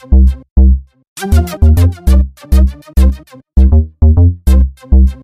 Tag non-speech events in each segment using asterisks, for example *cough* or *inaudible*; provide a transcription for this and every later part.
Thank you.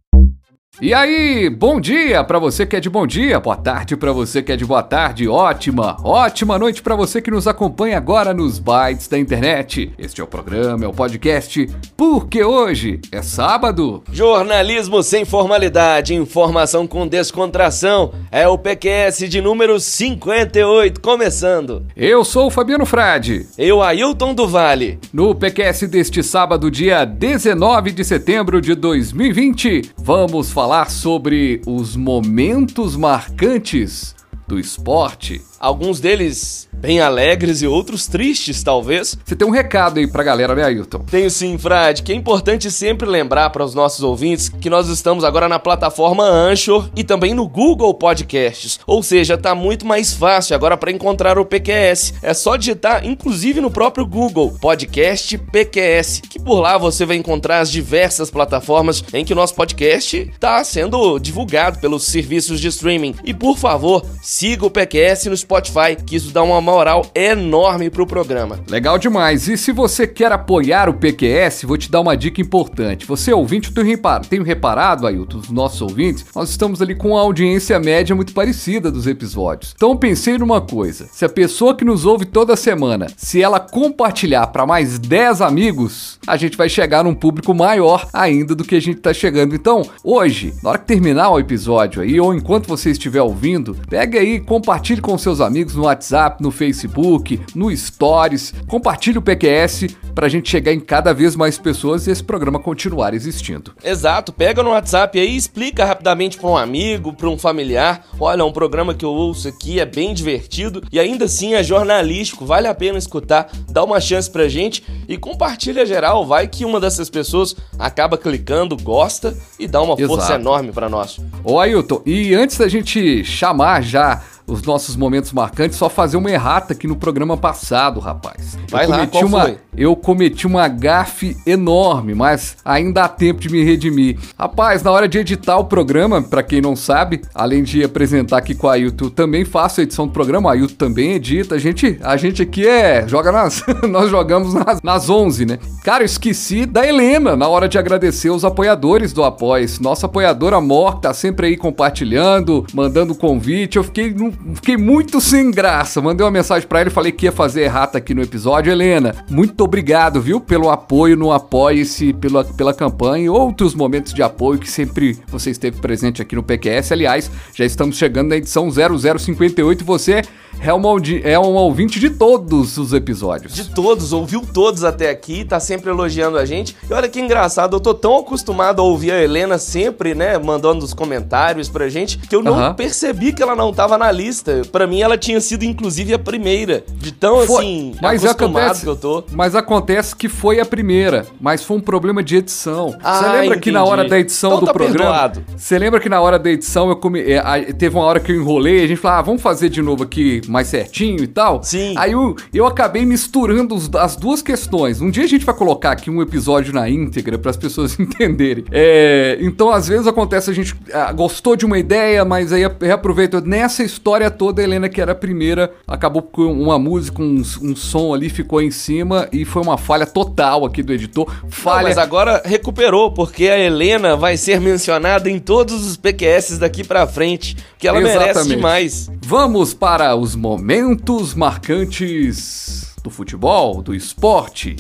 E aí, bom dia para você que é de bom dia, boa tarde para você que é de boa tarde, ótima, ótima noite para você que nos acompanha agora nos bytes da internet. Este é o programa, é o podcast, porque hoje é sábado. Jornalismo sem formalidade, informação com descontração, é o PQS de número 58 começando. Eu sou o Fabiano Frade. Eu, Ailton do Vale. No PQS deste sábado, dia 19 de setembro de 2020, vamos falar falar sobre os momentos marcantes do esporte. Alguns deles bem alegres e outros tristes, talvez. Você tem um recado aí pra galera, né, Ailton? Tenho sim, Frade, que é importante sempre lembrar para os nossos ouvintes que nós estamos agora na plataforma Anchor e também no Google Podcasts. Ou seja, tá muito mais fácil agora para encontrar o PQS. É só digitar, inclusive no próprio Google, Podcast PQS, que por lá você vai encontrar as diversas plataformas em que o nosso podcast está sendo divulgado pelos serviços de streaming. E por favor, siga o PQS no Spotify, que isso dá uma moral enorme pro programa. Legal demais. E se você quer apoiar o PQS, vou te dar uma dica importante. Você ouvinte, eu reparado, tenho reparado, Ailton, os nossos ouvintes, nós estamos ali com uma audiência média muito parecida dos episódios. Então pensei numa coisa. Se a pessoa que nos ouve toda semana, se ela compartilhar para mais 10 amigos, a gente vai chegar num público maior ainda do que a gente tá chegando. Então, hoje, na hora que terminar o episódio aí, ou enquanto você estiver ouvindo, pega aí, compartilhe com seus amigos no WhatsApp, no Facebook, no Stories. Compartilhe o PQS para a gente chegar em cada vez mais pessoas e esse programa continuar existindo. Exato, pega no WhatsApp aí e explica rapidamente para um amigo, para um familiar. Olha, um programa que eu ouço aqui é bem divertido e ainda assim é jornalístico, vale a pena escutar, dá uma chance pra gente e compartilha geral, vai que uma dessas pessoas acaba clicando, gosta e dá uma Exato. força enorme para nós. Ô Ailton, e antes da gente chamar já os nossos momentos marcantes, só fazer uma errata aqui no programa passado, rapaz. Vai eu lá, qual uma, foi? Eu cometi uma gafe enorme, mas ainda há tempo de me redimir. Rapaz, na hora de editar o programa, para quem não sabe, além de apresentar aqui com a Ailton, também faço a edição do programa, a Ailton também edita. A gente, a gente aqui é, joga nas, *laughs* nós jogamos nas, nas 11, né? Cara, eu esqueci da Helena na hora de agradecer os apoiadores do Apoia-se. Nossa apoiadora Mor, tá sempre aí compartilhando, mandando convite. Eu fiquei num fiquei muito sem graça. Mandei uma mensagem para ele, falei que ia fazer errata aqui no episódio. Helena, muito obrigado, viu, pelo apoio no Apoie-se, pela, pela campanha e outros momentos de apoio que sempre você esteve presente aqui no PQS. Aliás, já estamos chegando na edição 0058 e você é um, é um ouvinte de todos os episódios. De todos, ouviu todos até aqui, tá sempre elogiando a gente. E olha que engraçado, eu tô tão acostumado a ouvir a Helena sempre, né, mandando os comentários pra gente, que eu não percebi que ela não tava na lista. Pra mim, ela tinha sido, inclusive, a primeira. De tão, foi, assim, mas acostumado acontece, que eu tô. Mas acontece que foi a primeira, mas foi um problema de edição. Ah, você lembra entendi. que na hora da edição então do tá programa... Você lembra que na hora da edição eu come, é, teve uma hora que eu enrolei, a gente falou, ah, vamos fazer de novo aqui mais certinho e tal. Sim. Aí eu, eu acabei misturando os, as duas questões. Um dia a gente vai colocar aqui um episódio na íntegra para as pessoas *laughs* entenderem. É, então, às vezes acontece a gente ah, gostou de uma ideia, mas aí reaproveita. Nessa história toda, a Helena, que era a primeira, acabou com uma música, um, um som ali, ficou em cima e foi uma falha total aqui do editor. Falha. Não, mas agora recuperou, porque a Helena vai ser mencionada em todos os PQS daqui para frente, que ela Exatamente. merece demais. Vamos para os momentos marcantes do futebol, do esporte.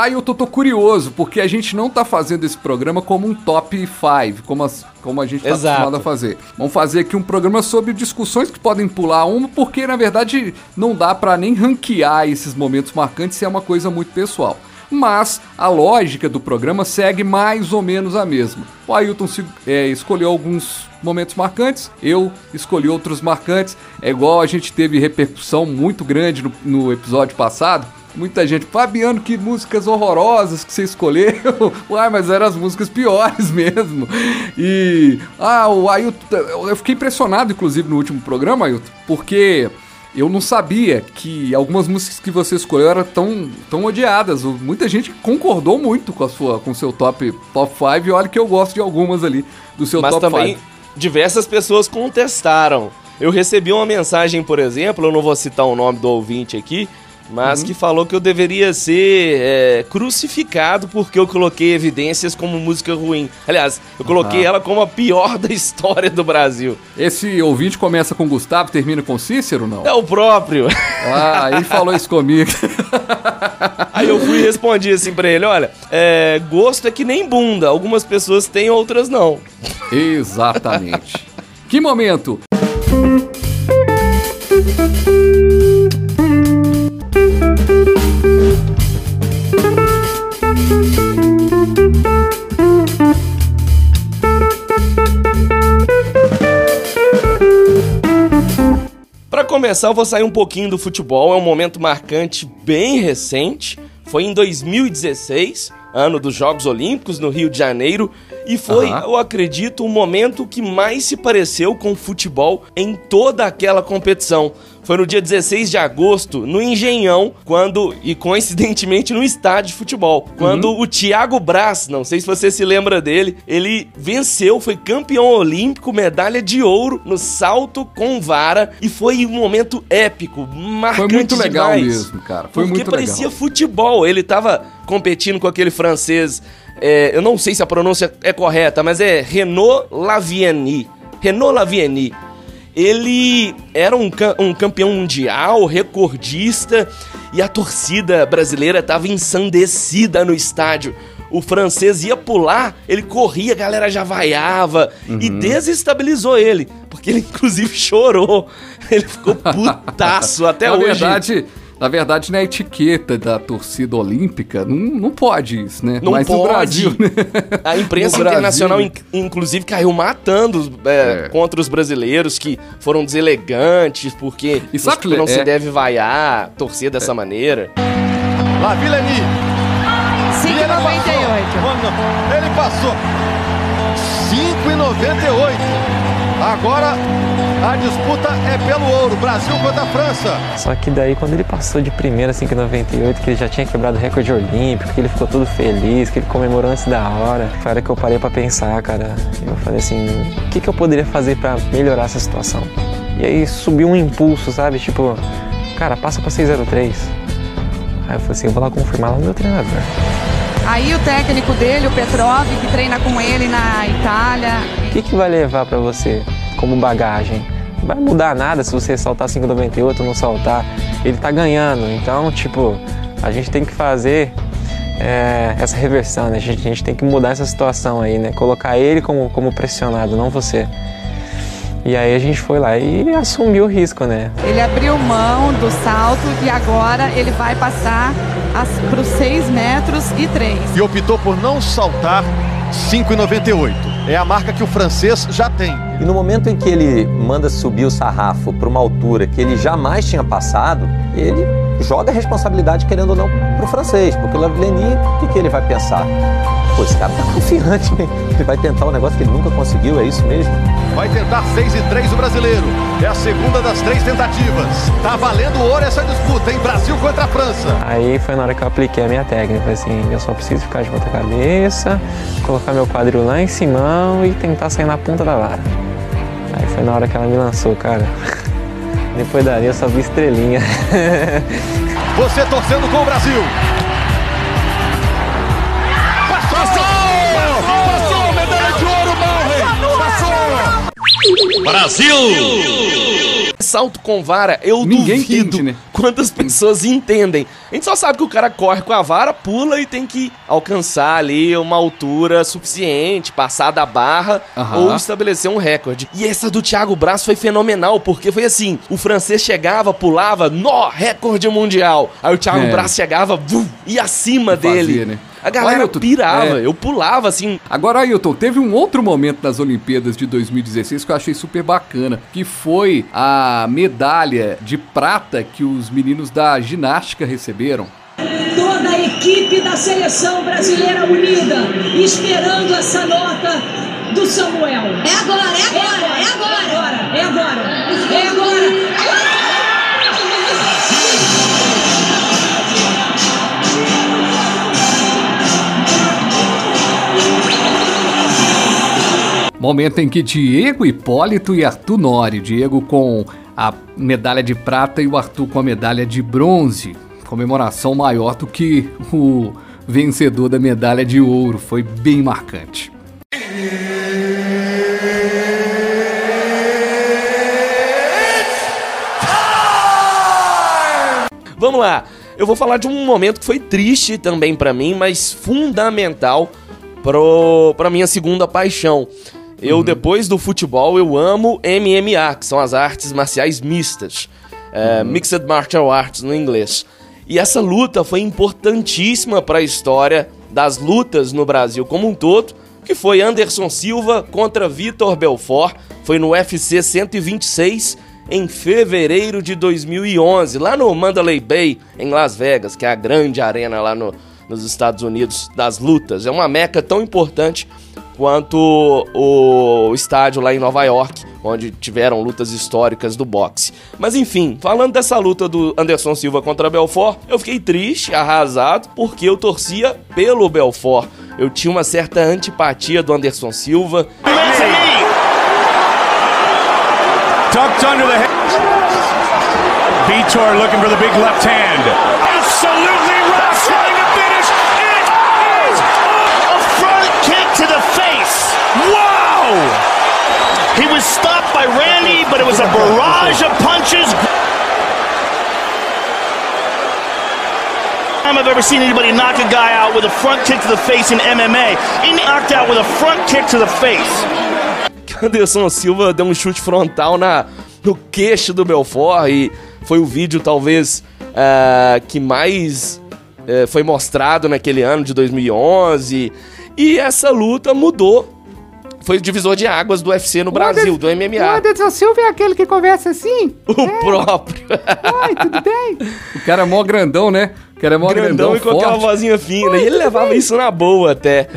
Aí eu tô, tô, curioso, porque a gente não tá fazendo esse programa como um top 5, como, as, como a gente tá Exato. acostumado a fazer. Vamos fazer aqui um programa sobre discussões que podem pular uma, porque na verdade não dá para nem ranquear esses momentos marcantes se é uma coisa muito pessoal. Mas a lógica do programa segue mais ou menos a mesma. O Ailton se, é, escolheu alguns momentos marcantes, eu escolhi outros marcantes. É igual a gente teve repercussão muito grande no, no episódio passado Muita gente, Fabiano, que músicas horrorosas que você escolheu. *laughs* Uai, mas eram as músicas piores *laughs* mesmo. E. Ah, o Ailton. Eu fiquei impressionado, inclusive, no último programa, Ailton, porque eu não sabia que algumas músicas que você escolheu eram tão, tão odiadas. Muita gente concordou muito com a sua com o seu top top 5 e olha que eu gosto de algumas ali do seu Mas top 5. também diversas pessoas contestaram. Eu recebi uma mensagem, por exemplo, eu não vou citar o nome do ouvinte aqui, mas uhum. que falou que eu deveria ser é, crucificado porque eu coloquei evidências como música ruim. Aliás, eu coloquei uhum. ela como a pior da história do Brasil. Esse ouvinte começa com Gustavo, termina com Cícero, não? É o próprio. Ah, ele falou isso comigo. Aí eu fui e respondi assim pra ele: olha, é, gosto é que nem bunda. Algumas pessoas têm, outras não. Exatamente. que momento! Para começar, eu vou sair um pouquinho do futebol, é um momento marcante bem recente. Foi em 2016, ano dos Jogos Olímpicos no Rio de Janeiro, e foi, uhum. eu acredito, o momento que mais se pareceu com o futebol em toda aquela competição. Foi no dia 16 de agosto, no Engenhão, quando, e coincidentemente no estádio de futebol, quando uhum. o Thiago Braz, não sei se você se lembra dele, ele venceu, foi campeão olímpico, medalha de ouro no salto com vara, e foi um momento épico, marcante Foi muito legal demais, mesmo, cara. Foi porque muito parecia legal. futebol. Ele tava competindo com aquele francês é, eu não sei se a pronúncia é correta, mas é Renault Lavieni. Renault Lavieni. Ele era um, um campeão mundial, recordista, e a torcida brasileira estava ensandecida no estádio. O francês ia pular, ele corria, a galera já vaiava uhum. e desestabilizou ele, porque ele *laughs* inclusive chorou. Ele ficou *laughs* putaço até Na hoje. Verdade, na verdade, na etiqueta da torcida olímpica, não, não pode isso, né? Não Mas pode. Brasil, né? *laughs* A imprensa internacional, Brasil... inclusive, caiu matando é, é. contra os brasileiros que foram deselegantes, porque e sabe, não é... se deve vaiar, torcer dessa é. maneira. La Vilani. 5,98. Ele passou. 5,98. Agora a disputa é pelo ouro, Brasil contra a França. Só que daí quando ele passou de primeira, assim, que 98, que ele já tinha quebrado o recorde olímpico, que ele ficou todo feliz, que ele comemorou antes da hora, foi a hora que eu parei para pensar, cara. Eu falei assim, o que, que eu poderia fazer para melhorar essa situação? E aí subiu um impulso, sabe? Tipo, cara, passa pra 603. Aí eu falei assim, eu vou lá confirmar lá no meu treinador. Aí o técnico dele, o Petrov, que treina com ele na Itália. O que, que vai levar para você como bagagem. Não vai mudar nada se você saltar 5,98 ou não saltar. Ele tá ganhando, então, tipo, a gente tem que fazer é, essa reversão, né? A gente, a gente, tem que mudar essa situação aí, né? Colocar ele como, como pressionado, não você. E aí a gente foi lá e assumiu o risco, né? Ele abriu mão do salto e agora ele vai passar para os 6 metros e 3. E optou por não saltar 5,98. É a marca que o francês já tem. E no momento em que ele manda subir o sarrafo para uma altura que ele jamais tinha passado, ele joga a responsabilidade, querendo ou não, para o francês. Porque o Lavillenie, o que, que ele vai pensar? Pô, esse cara tá confiante, hein? Ele vai tentar um negócio que ele nunca conseguiu, é isso mesmo? Vai tentar 6 e 3 o brasileiro. É a segunda das três tentativas. Tá valendo ouro essa disputa, em Brasil contra a França. Aí foi na hora que eu apliquei a minha técnica, assim, eu só preciso ficar de ponta cabeça, colocar meu quadril lá em cima e tentar sair na ponta da vara. Aí foi na hora que ela me lançou, cara. *laughs* Depois dali eu só vi estrelinha. *laughs* Você torcendo com o Brasil. Brasil! Salto com vara, eu Ninguém duvido entende, né? quantas pessoas entendem. A gente só sabe que o cara corre com a vara, pula e tem que alcançar ali uma altura suficiente, passar da barra ou estabelecer um recorde. E essa do Thiago Braz foi fenomenal, porque foi assim: o francês chegava, pulava, nó, recorde mundial. Aí o Thiago é. Braz chegava, vum, e acima dele. né? A galera Ailton, pirava, é... eu pulava assim. Agora, Ailton, teve um outro momento nas Olimpíadas de 2016 que eu achei super bacana, que foi a medalha de prata que os meninos da ginástica receberam. equipe da seleção brasileira unida, esperando essa nota do Samuel. É agora, é agora, é agora. É agora, é agora. É agora. Momento em que Diego Hipólito e Arthur Nori, Diego com a medalha de prata e o Arthur com a medalha de bronze. Comemoração maior do que o vencedor da medalha de ouro, foi bem marcante. Vamos lá. Eu vou falar de um momento que foi triste também para mim, mas fundamental pro, pra minha segunda paixão. Eu, uhum. depois do futebol, eu amo MMA, que são as artes marciais mistas. É, uhum. Mixed Martial Arts no inglês. E essa luta foi importantíssima para a história das lutas no Brasil como um todo, que foi Anderson Silva contra Vitor Belfort, foi no UFC 126 em fevereiro de 2011, lá no Mandalay Bay, em Las Vegas, que é a grande arena lá no, nos Estados Unidos das lutas. É uma meca tão importante quanto o estádio lá em Nova York, onde tiveram lutas históricas do boxe. Mas enfim, falando dessa luta do Anderson Silva contra Belfort, eu fiquei triste, arrasado, porque eu torcia pelo Belfort. Eu tinha uma certa antipatia do Anderson Silva. Vitor looking for the big left hand. Was stopped by Randy, but it was a barrage of punches. I've ever seen anybody knock a guy out with a front kick to the face in MMA. He knocked out with a front kick to the face. Anderson Silva deu um chute frontal na, no queixo do Belfort e foi o vídeo talvez uh, que mais uh, foi mostrado naquele ano de 2011 e essa luta mudou foi o divisor de águas do UFC no o Brasil, do MMA. O Anderson Silva é aquele que conversa assim? O é. próprio. Oi, tudo *laughs* bem? O cara é mó grandão, né? O cara é mó grandão, grandão e com aquela vozinha fina. Oi, e ele levava bem? isso na boa até.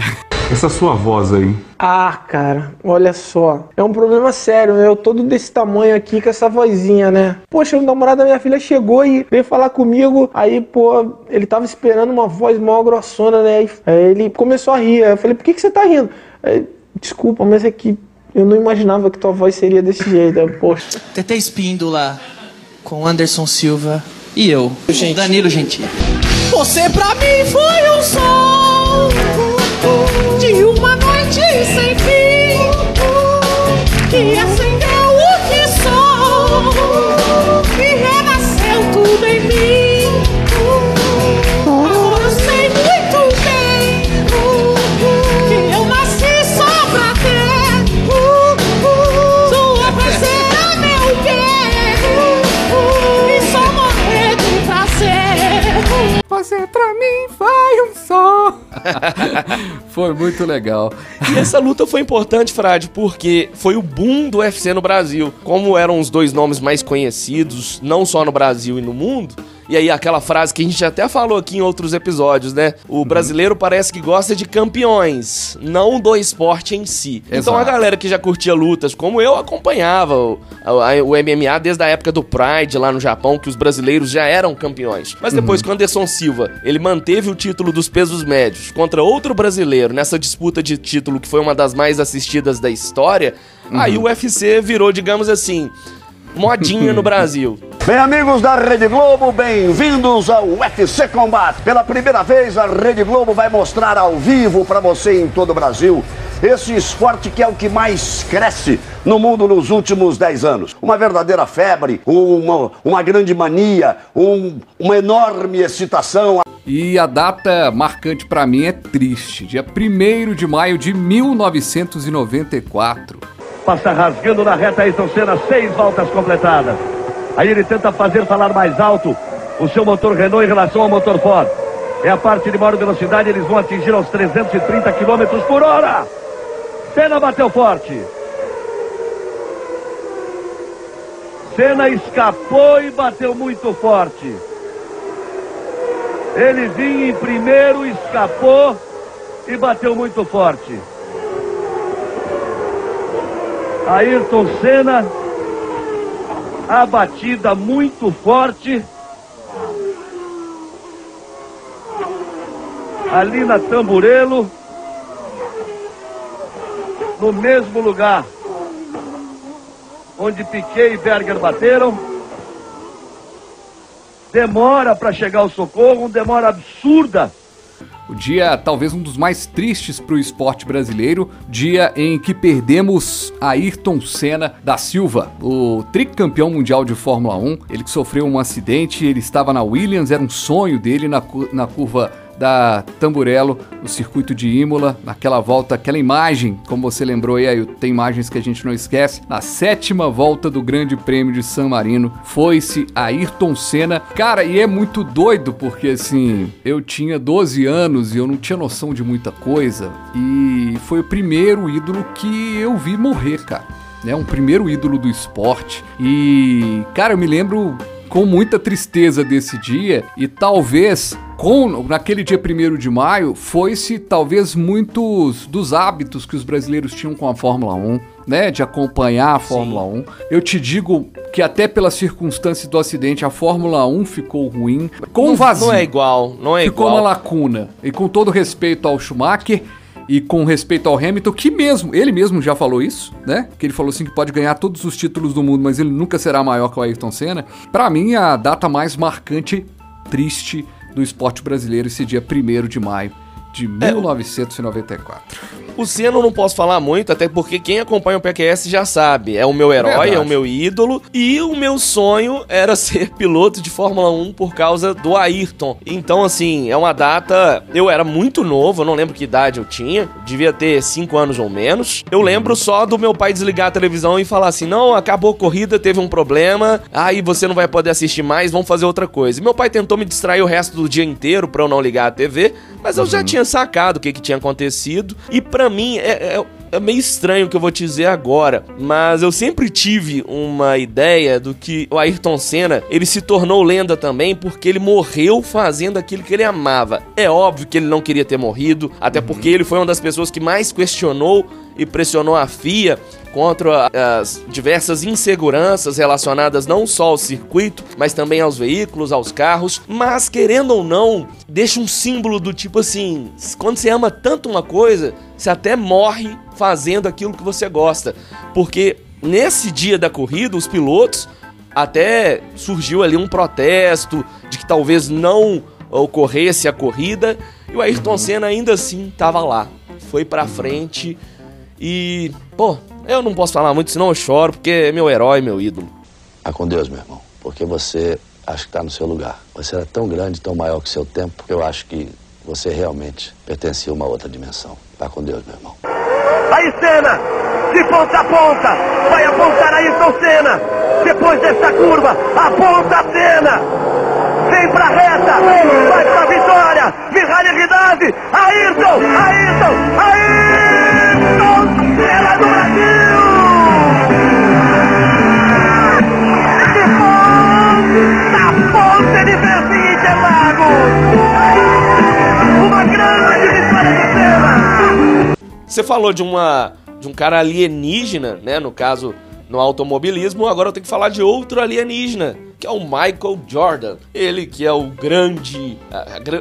Essa sua voz aí. Ah, cara, olha só. É um problema sério, né? Eu todo desse tamanho aqui com essa vozinha, né? Poxa, o namorado da minha filha chegou e veio falar comigo. Aí, pô, ele tava esperando uma voz mó grossona, né? Aí ele começou a rir. Aí eu falei, por que, que você tá rindo? Aí, Desculpa, mas é que eu não imaginava que tua voz seria desse jeito. Poxa. Tete Espíndola com Anderson Silva e eu, gente. Danilo Gentili. Você pra mim foi um sol *laughs* foi muito legal. E essa luta foi importante, Frade, porque foi o boom do UFC no Brasil. Como eram os dois nomes mais conhecidos, não só no Brasil e no mundo, e aí, aquela frase que a gente até falou aqui em outros episódios, né? O uhum. brasileiro parece que gosta de campeões, não do esporte em si. Exato. Então, a galera que já curtia lutas, como eu, acompanhava o, o, MMA desde a época do Pride lá no Japão, que os brasileiros já eram campeões. Mas depois uhum. que o Anderson Silva ele manteve o título dos pesos médios contra outro brasileiro nessa disputa de título que foi uma das mais assistidas da história, uhum. aí o UFC virou, digamos assim, modinha no Brasil. *laughs* Bem, amigos da Rede Globo, bem-vindos ao UFC Combate. Pela primeira vez, a Rede Globo vai mostrar ao vivo para você em todo o Brasil esse esporte que é o que mais cresce no mundo nos últimos 10 anos. Uma verdadeira febre, uma, uma grande mania, um, uma enorme excitação. E a data marcante para mim é triste. Dia 1 de maio de 1994. Passa rasgando na reta Ayrton Senna, seis voltas completadas. Aí ele tenta fazer falar mais alto o seu motor Renault em relação ao motor Ford. É a parte de maior velocidade, eles vão atingir aos 330 km por hora. Senna bateu forte. Senna escapou e bateu muito forte. Ele vinha em primeiro, escapou e bateu muito forte. Ayrton Senna, a batida muito forte. Ali na Tamburelo, no mesmo lugar onde Piquet e Berger bateram. Demora para chegar o socorro, demora absurda. O dia talvez um dos mais tristes para o esporte brasileiro, dia em que perdemos Ayrton Senna da Silva, o tricampeão mundial de Fórmula 1. Ele que sofreu um acidente, ele estava na Williams, era um sonho dele na, na curva da Tamburello, no circuito de Imola, naquela volta, aquela imagem, como você lembrou aí, tem imagens que a gente não esquece, na sétima volta do Grande Prêmio de San Marino, foi-se Ayrton Senna. Cara, e é muito doido porque assim, eu tinha 12 anos e eu não tinha noção de muita coisa e foi o primeiro ídolo que eu vi morrer, cara. É um primeiro ídolo do esporte. E, cara, eu me lembro com muita tristeza desse dia e talvez com naquele dia 1 de maio foi-se talvez muitos dos hábitos que os brasileiros tinham com a Fórmula 1, né, de acompanhar a Fórmula Sim. 1. Eu te digo que até pelas circunstâncias do acidente a Fórmula 1 ficou ruim, com não, vazio. Não é igual, não é ficou igual. Ficou uma lacuna. E com todo respeito ao Schumacher, e com respeito ao Hamilton, que mesmo, ele mesmo já falou isso, né? Que ele falou assim que pode ganhar todos os títulos do mundo, mas ele nunca será maior que o Ayrton Senna. Para mim, a data mais marcante, triste do esporte brasileiro esse dia 1 de maio de 1994. O Senna eu não posso falar muito, até porque quem acompanha o PQS já sabe. É o meu herói, Verdade. é o meu ídolo. E o meu sonho era *laughs* ser piloto de Fórmula 1 por causa do Ayrton. Então, assim, é uma data. Eu era muito novo, eu não lembro que idade eu tinha. Devia ter 5 anos ou menos. Eu lembro só do meu pai desligar a televisão e falar assim: não, acabou a corrida, teve um problema. Aí você não vai poder assistir mais, vamos fazer outra coisa. E meu pai tentou me distrair o resto do dia inteiro pra eu não ligar a TV. Mas eu uhum. já tinha sacado o que, que tinha acontecido. E para mim é, é, é, meio estranho o que eu vou te dizer agora. Mas eu sempre tive uma ideia do que o Ayrton Senna ele se tornou lenda também porque ele morreu fazendo aquilo que ele amava. É óbvio que ele não queria ter morrido, até uhum. porque ele foi uma das pessoas que mais questionou e pressionou a FIA contra as diversas inseguranças relacionadas não só ao circuito, mas também aos veículos, aos carros. Mas querendo ou não, deixa um símbolo do tipo assim: quando você ama tanto uma coisa, você até morre fazendo aquilo que você gosta. Porque nesse dia da corrida, os pilotos até surgiu ali um protesto de que talvez não ocorresse a corrida e o Ayrton uhum. Senna ainda assim estava lá. Foi para frente e, pô, eu não posso falar muito, senão eu choro, porque é meu herói, meu ídolo. Ah, com Deus, meu irmão. Porque você acho que está no seu lugar. Você era tão grande, tão maior que seu tempo, eu acho que você realmente pertencia a uma outra dimensão. Vá com Deus, meu irmão. Aí Senna, de ponta a ponta, vai apontar Ayrton Senna. Depois dessa curva, aponta a Senna. Vem pra reta, vai pra vitória. Mihaly Ridade, Ayrton, Ayrton, Ayrton Uma grande. Você falou de uma de um cara alienígena, né? No caso, no automobilismo. Agora eu tenho que falar de outro alienígena, que é o Michael Jordan. Ele que é o grande.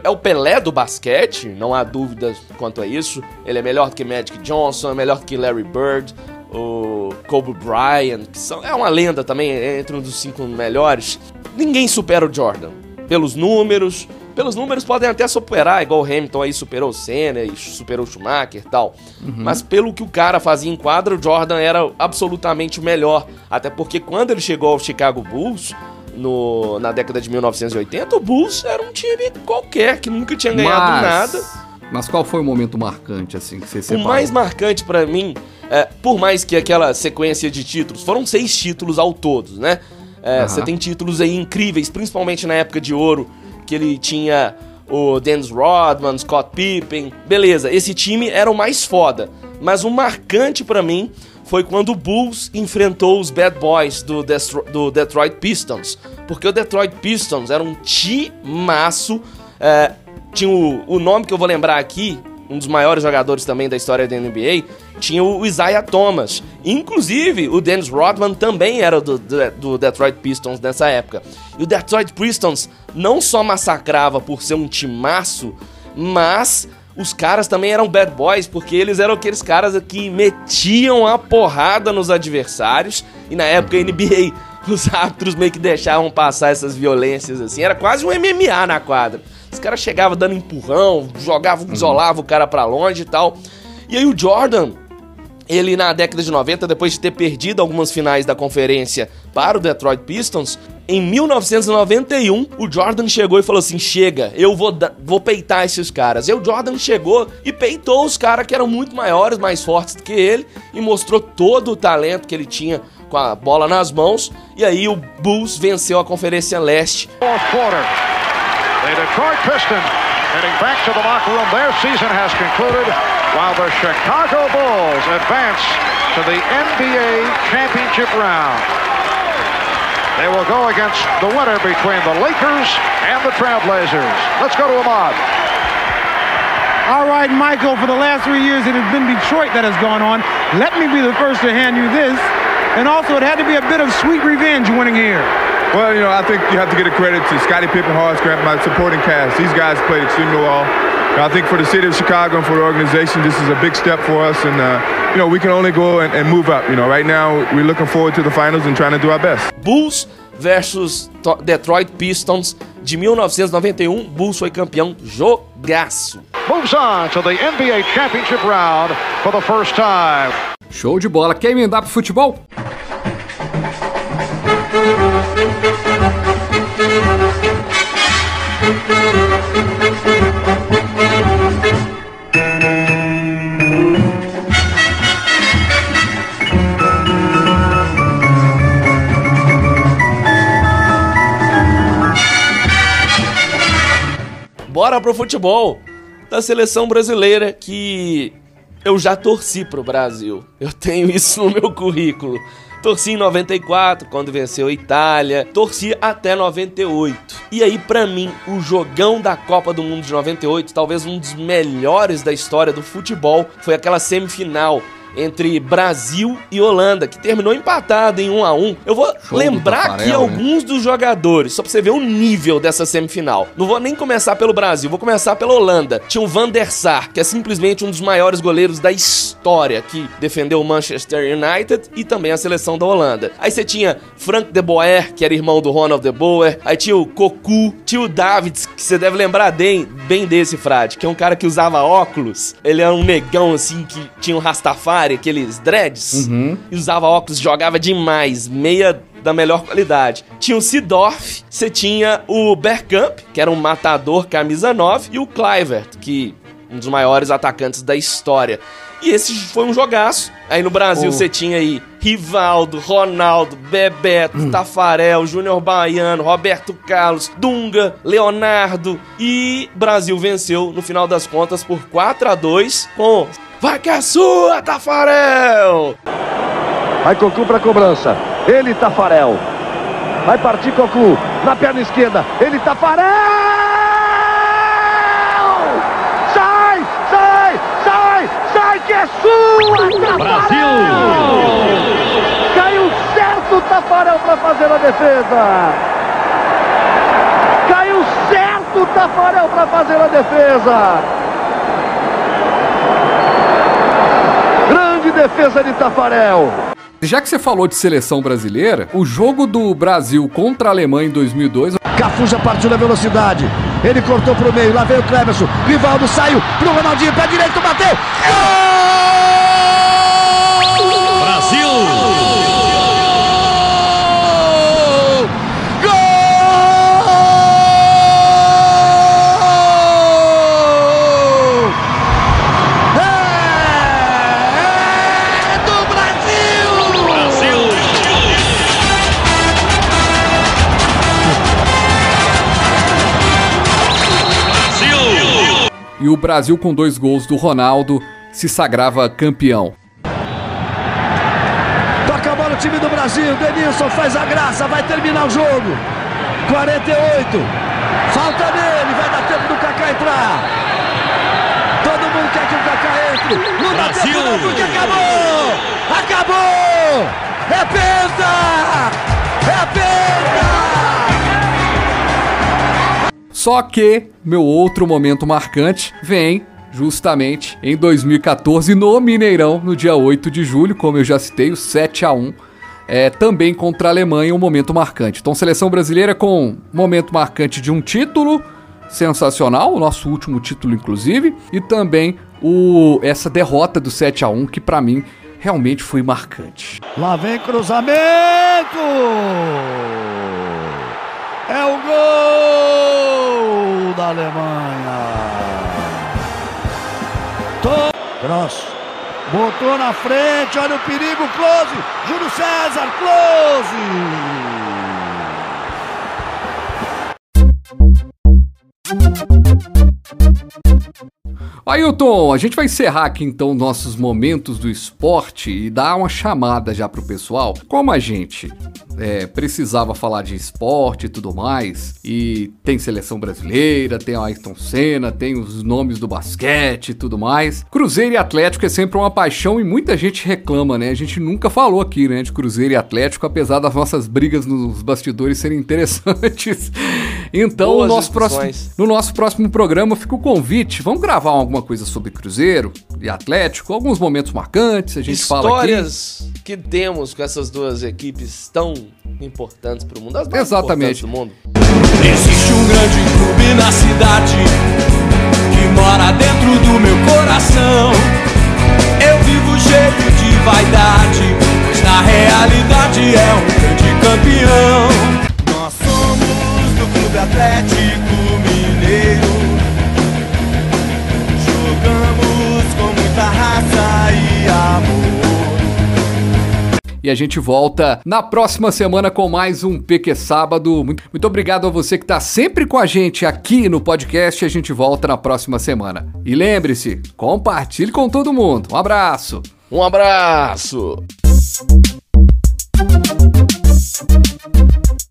É o Pelé do basquete, não há dúvidas quanto a isso. Ele é melhor do que Magic Johnson, é melhor do que Larry Bird, o Kobe Bryant, que são, é uma lenda também, é entre um dos cinco melhores. Ninguém supera o Jordan. Pelos números, pelos números podem até superar, igual o Hamilton aí superou o Senna e superou o Schumacher e tal. Uhum. Mas pelo que o cara fazia em quadra, o Jordan era absolutamente o melhor. Até porque quando ele chegou ao Chicago Bulls, no, na década de 1980, o Bulls era um time qualquer, que nunca tinha ganhado mas, nada. Mas qual foi o momento marcante, assim, que você separou? O mais marcante para mim, é, por mais que aquela sequência de títulos, foram seis títulos ao todo, né? É, você tem títulos aí incríveis, principalmente na época de ouro, que ele tinha o Dennis Rodman, Scott Pippen. Beleza, esse time era o mais foda. Mas o marcante para mim foi quando o Bulls enfrentou os Bad Boys do, Destro do Detroit Pistons. Porque o Detroit Pistons era um timaço É, tinha o, o nome que eu vou lembrar aqui, um dos maiores jogadores também da história da NBA, tinha o Isaiah Thomas. Inclusive, o Dennis Rodman também era do, do, do, Detroit Pistons nessa época. E o Detroit Pistons não só massacrava por ser um timaço, mas os caras também eram bad boys, porque eles eram aqueles caras que metiam a porrada nos adversários. E na época a NBA, *laughs* os árbitros meio que deixavam passar essas violências assim. Era quase um MMA na quadra. Os caras chegavam dando empurrão, jogavam, uhum. isolavam o cara pra longe e tal. E aí o Jordan, ele na década de 90, depois de ter perdido algumas finais da conferência para o Detroit Pistons, em 1991, o Jordan chegou e falou assim: chega, eu vou, vou peitar esses caras. E o Jordan chegou e peitou os caras que eram muito maiores, mais fortes do que ele, e mostrou todo o talento que ele tinha com a bola nas mãos. E aí o Bulls venceu a Conferência Leste. Detroit Pistons heading back to the locker room. Their season has concluded while the Chicago Bulls advance to the NBA championship round. They will go against the winner between the Lakers and the Trailblazers. Let's go to Ahmad. All right, Michael, for the last three years it has been Detroit that has gone on. Let me be the first to hand you this. And also, it had to be a bit of sweet revenge winning here. Well, you know, I think you have to get a credit to Scottie Pippen, Horace Grant, my supporting cast. These guys played extremely well. I think for the city of Chicago and for the organization, this is a big step for us, and uh, you know we can only go and, and move up. You know, right now we're looking forward to the finals and trying to do our best. Bulls versus Detroit Pistons de 1991. Bulls foi campeão jogaço. Moves on to the NBA championship round for the first time. Show de bola. Quer emendar pro futebol? Bora pro futebol da seleção brasileira que eu já torci pro Brasil. Eu tenho *laughs* isso no meu currículo. Torci em 94, quando venceu a Itália. Torci até 98. E aí, para mim, o jogão da Copa do Mundo de 98, talvez um dos melhores da história do futebol, foi aquela semifinal entre Brasil e Holanda, que terminou empatado em 1 a 1 Eu vou Show lembrar Tafarel, aqui né? alguns dos jogadores, só pra você ver o nível dessa semifinal. Não vou nem começar pelo Brasil, vou começar pela Holanda. Tinha o Van der Sar, que é simplesmente um dos maiores goleiros da história, que defendeu o Manchester United e também a seleção da Holanda. Aí você tinha Frank de Boer, que era irmão do Ronald de Boer. Aí tinha o Cocu, tinha o Davids, que você deve lembrar bem, bem desse, Frade, que é um cara que usava óculos. Ele era um negão, assim, que tinha um Rastafari aqueles dreads, uhum. e usava óculos, jogava demais, meia da melhor qualidade. Tinha o Sidorf, você tinha o Bergkamp, que era um matador camisa 9, e o Clivert, que um dos maiores atacantes da história. E esse foi um jogaço. Aí no Brasil oh. você tinha aí Rivaldo, Ronaldo, Bebeto, hum. Tafarel, Júnior Baiano, Roberto Carlos, Dunga, Leonardo. E Brasil venceu no final das contas por 4 a 2 com Vai que é sua, Tafarel! Vai Cocu pra cobrança. Ele, Tafarel. Vai partir Cocu. Na perna esquerda. Ele, Tafarel! Sai, sai, sai, sai que é sua, Tafarel! Brasil! Caiu certo o Tafarel pra fazer a defesa. Caiu certo o Tafarel pra fazer a defesa. Defesa de Tafarel. Já que você falou de seleção brasileira, o jogo do Brasil contra a Alemanha em 2002. Cafu já partiu na velocidade. Ele cortou pro meio. Lá veio o Cleverson. Rivaldo saiu pro Ronaldinho. Pé direito, bateu. Gol! O Brasil, com dois gols do Ronaldo, se sagrava campeão. Toca a bola o time do Brasil, Denilson faz a graça, vai terminar o jogo. 48, falta nele, vai dar tempo do entrar. Todo mundo quer que o Kaká entre. Não dá Brasil. tempo não, porque acabou! Acabou! É penta! É penta! Só que meu outro momento marcante vem justamente em 2014 no Mineirão, no dia 8 de julho, como eu já citei, o 7 a 1 é, também contra a Alemanha, um momento marcante. Então, seleção brasileira com momento marcante de um título sensacional, o nosso último título, inclusive, e também o, essa derrota do 7 a 1 que para mim realmente foi marcante. Lá vem cruzamento! Alemanha. To- Gross. Botou na frente, olha o perigo, close. Júlio César, close. Ailton, a gente vai encerrar aqui então nossos momentos do esporte e dar uma chamada já pro pessoal. Como a gente é, precisava falar de esporte e tudo mais, e tem seleção brasileira, tem a Ayrton Senna, tem os nomes do basquete e tudo mais. Cruzeiro e Atlético é sempre uma paixão e muita gente reclama, né? A gente nunca falou aqui, né, de Cruzeiro e Atlético, apesar das nossas brigas nos bastidores serem interessantes. *laughs* Então, Boas o nosso próximo, no nosso próximo programa fica o convite. Vamos gravar alguma coisa sobre Cruzeiro e Atlético, alguns momentos marcantes, a gente fala aqui. Histórias que temos com essas duas equipes tão importantes para o mundo. As mais Exatamente. importantes do mundo. Existe um grande clube na cidade que mora dentro do meu coração. Eu vivo cheio de vaidade, pois na realidade é um grande campeão. Atlético Mineiro. Jogamos com muita raça e amor. E a gente volta na próxima semana com mais um PQ Sábado. Muito, muito obrigado a você que está sempre com a gente aqui no podcast. A gente volta na próxima semana. E lembre-se, compartilhe com todo mundo. Um abraço. Um abraço.